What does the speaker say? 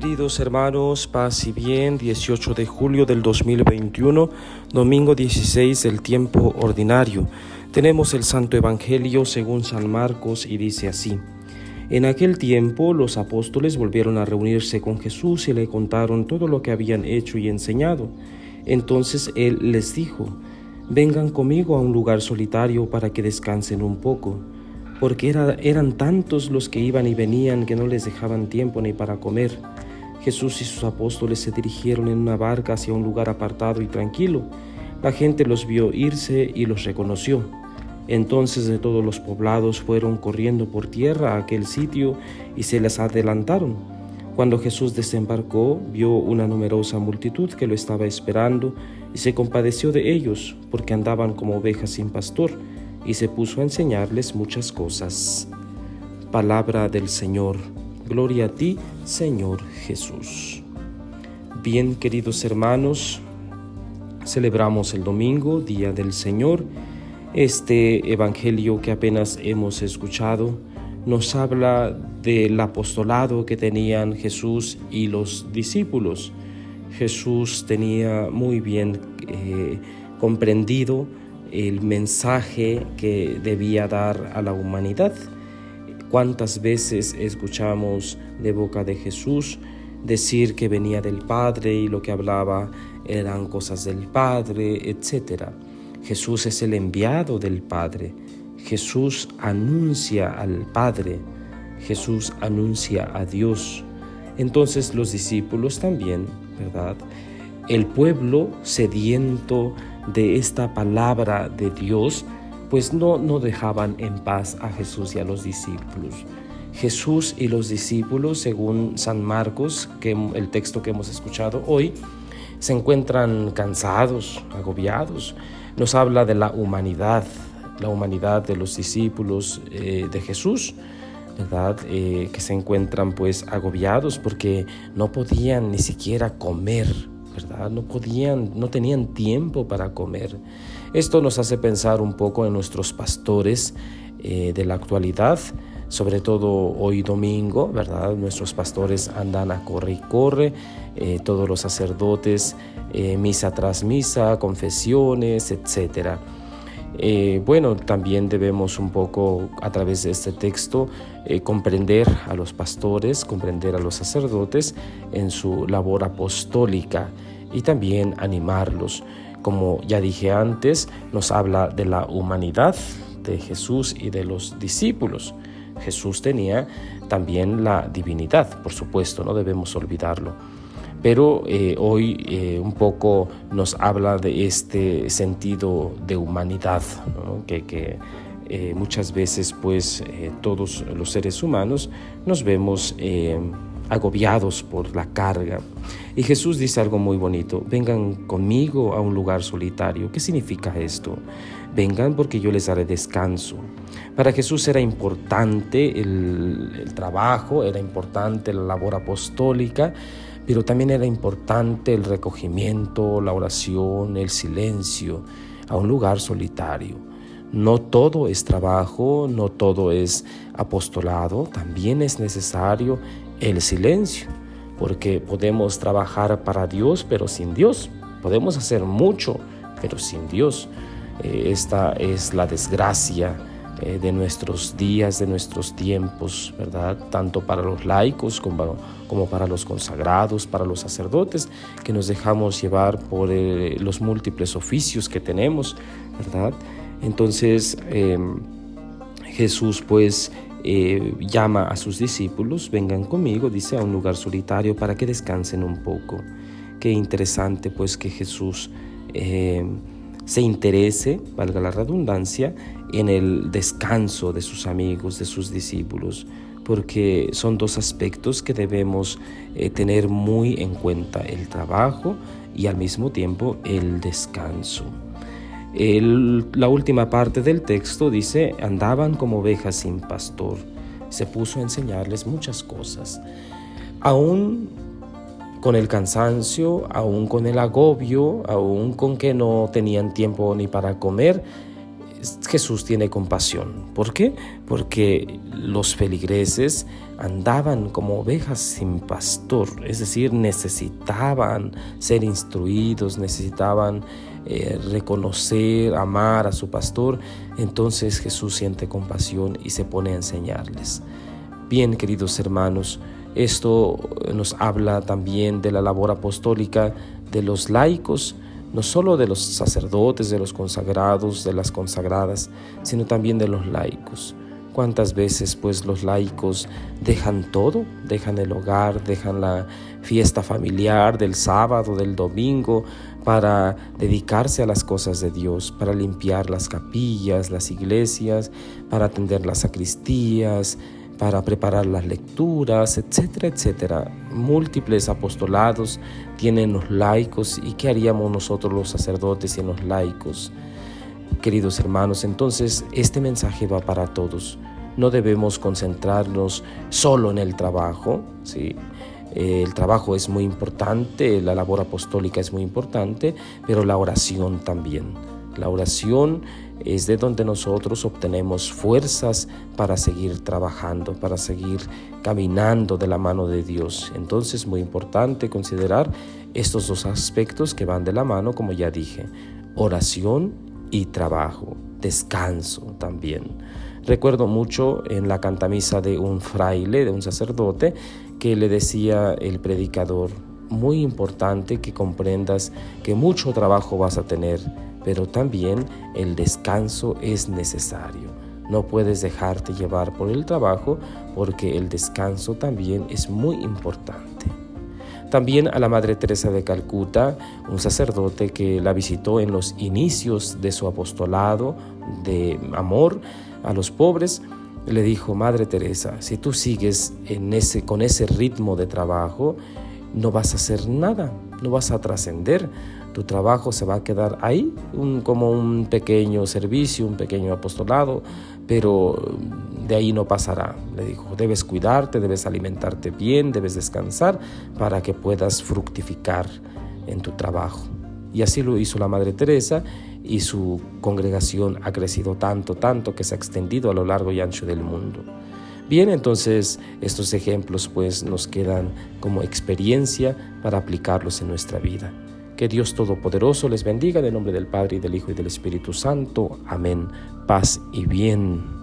Queridos hermanos, paz y bien, 18 de julio del 2021, domingo 16 del tiempo ordinario. Tenemos el Santo Evangelio según San Marcos y dice así. En aquel tiempo los apóstoles volvieron a reunirse con Jesús y le contaron todo lo que habían hecho y enseñado. Entonces él les dijo, vengan conmigo a un lugar solitario para que descansen un poco porque eran tantos los que iban y venían que no les dejaban tiempo ni para comer. Jesús y sus apóstoles se dirigieron en una barca hacia un lugar apartado y tranquilo. La gente los vio irse y los reconoció. Entonces de todos los poblados fueron corriendo por tierra a aquel sitio y se les adelantaron. Cuando Jesús desembarcó, vio una numerosa multitud que lo estaba esperando y se compadeció de ellos, porque andaban como ovejas sin pastor y se puso a enseñarles muchas cosas. Palabra del Señor. Gloria a ti, Señor Jesús. Bien, queridos hermanos, celebramos el domingo, Día del Señor. Este Evangelio que apenas hemos escuchado nos habla del apostolado que tenían Jesús y los discípulos. Jesús tenía muy bien eh, comprendido el mensaje que debía dar a la humanidad. ¿Cuántas veces escuchamos de boca de Jesús decir que venía del Padre y lo que hablaba eran cosas del Padre, etcétera? Jesús es el enviado del Padre. Jesús anuncia al Padre. Jesús anuncia a Dios. Entonces los discípulos también, ¿verdad? El pueblo sediento de esta palabra de Dios, pues no, no dejaban en paz a Jesús y a los discípulos. Jesús y los discípulos, según San Marcos, que el texto que hemos escuchado hoy, se encuentran cansados, agobiados. Nos habla de la humanidad, la humanidad de los discípulos eh, de Jesús, ¿verdad? Eh, que se encuentran pues agobiados porque no podían ni siquiera comer no podían, no tenían tiempo para comer. Esto nos hace pensar un poco en nuestros pastores eh, de la actualidad, sobre todo hoy domingo, ¿verdad? Nuestros pastores andan a corre y corre, eh, todos los sacerdotes, eh, misa tras misa, confesiones, etcétera. bueno, también debemos un poco a través de este texto comprender a los pastores, comprender a los sacerdotes en su labor apostólica y también animarlos. Como ya dije antes, nos habla de la humanidad de Jesús y de los discípulos. Jesús tenía también la divinidad, por supuesto, no debemos olvidarlo. Pero eh, hoy eh, un poco nos habla de este sentido de humanidad, que, eh, muchas veces pues todos los seres humanos nos vemos agobiados por la carga. Y Jesús dice algo muy bonito, vengan conmigo a un lugar solitario. ¿Qué significa esto? Vengan porque yo les daré descanso. Para Jesús era importante el, trabajo, era importante la labor apostólica, pero también era importante el recogimiento, la oración, el silencio, a un lugar solitario. No todo es trabajo, no todo es apostolado, también es necesario el silencio, porque podemos trabajar para Dios, pero sin Dios. Podemos hacer mucho, pero sin Dios. Eh, esta es la desgracia eh, de nuestros días, de nuestros tiempos, ¿verdad? Tanto para los laicos como, para los consagrados, para los sacerdotes, que nos dejamos llevar por eh, los múltiples oficios que tenemos, ¿verdad? Entonces, em, Jesús pues eh, llama a sus discípulos, vengan conmigo, dice, a un lugar solitario para que descansen un poco. Qué interesante pues que Jesús eh, se interese, valga la redundancia, en el descanso de sus amigos, de sus discípulos, porque son dos aspectos que debemos eh, tener muy en cuenta, el trabajo y al mismo tiempo el descanso la última parte del texto dice, andaban como ovejas sin pastor. Se puso a enseñarles muchas cosas. Aún con el cansancio, aún con el agobio, aún con que no tenían tiempo ni para comer, Jesús tiene compasión. ¿Por qué? Porque los feligreses andaban como ovejas sin pastor, es decir, necesitaban ser instruidos, necesitaban eh, reconocer, amar a su pastor. Entonces Jesús siente compasión y se pone a enseñarles. Bien, queridos hermanos, esto nos habla también de la labor apostólica de los laicos, no solo de los sacerdotes, de los consagrados, de las consagradas, sino también de los laicos. ¿Cuántas veces pues los laicos dejan todo? Dejan el hogar, dejan la fiesta familiar del sábado, del domingo, para dedicarse a las cosas de Dios, para limpiar las capillas, las iglesias, para atender las sacristías, para preparar las lecturas, etcétera, etcétera. Múltiples apostolados tienen los laicos y qué haríamos nosotros los sacerdotes y los laicos. Queridos hermanos, entonces este mensaje va para todos. No debemos concentrarnos solo en el trabajo, ¿sí? El trabajo es muy importante, la labor apostólica es muy importante, pero la oración también. La oración es de donde nosotros obtenemos fuerzas para seguir trabajando, para seguir caminando de la mano de Dios. Entonces es muy importante considerar estos dos aspectos que van de la mano, como ya dije, oración y trabajo, descanso también. Recuerdo mucho en la cantamisa de un fraile, de un sacerdote, que le decía el predicador, muy importante que comprendas que mucho trabajo vas a tener pero también el descanso es necesario. No puedes dejarte llevar por el trabajo porque el descanso también es muy importante. También a la Madre Teresa de Calcuta, un sacerdote que la visitó en los inicios de su apostolado de amor a los pobres, le dijo, Madre Teresa, si tú sigues con ese ritmo de trabajo, no vas a hacer nada, no vas a trascender, tu trabajo se va a quedar ahí, como un pequeño servicio, un pequeño apostolado, pero de ahí no pasará. Le dijo, debes cuidarte, debes alimentarte bien, debes descansar para que puedas fructificar en tu trabajo. Y así lo hizo la Madre Teresa y su congregación ha crecido tanto, tanto que se ha extendido a lo largo y ancho del mundo. Bien, entonces estos ejemplos pues nos quedan como experiencia para aplicarlos en nuestra vida. Que Dios Todopoderoso les bendiga en el nombre del Padre y del Hijo y del Espíritu Santo. Amén. Paz y bien.